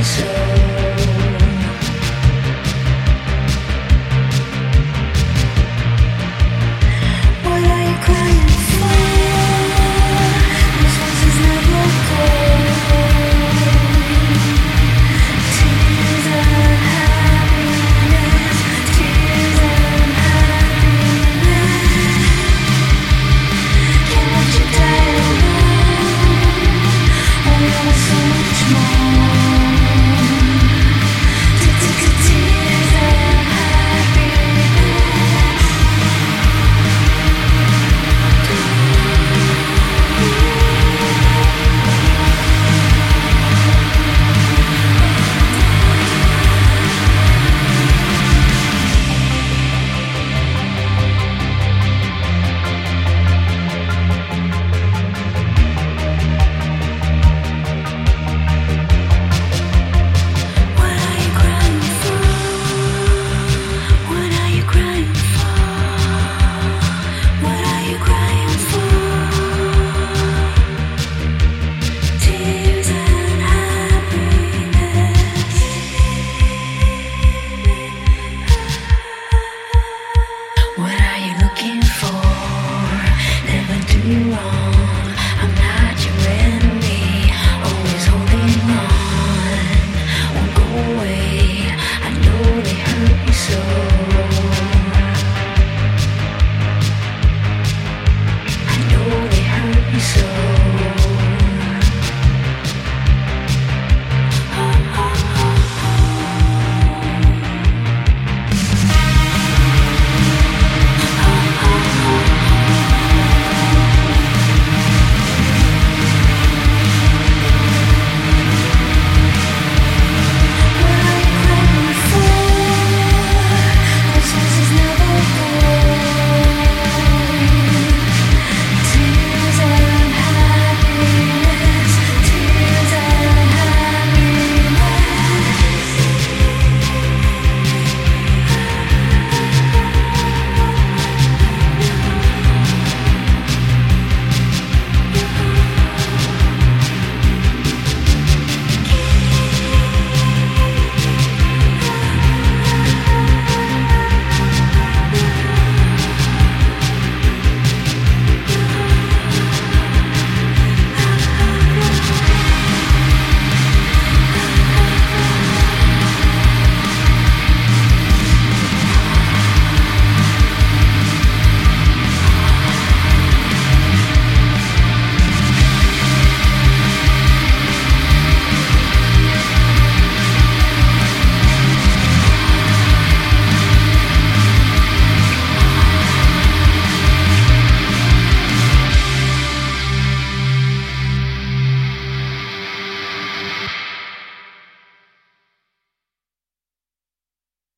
the show. when I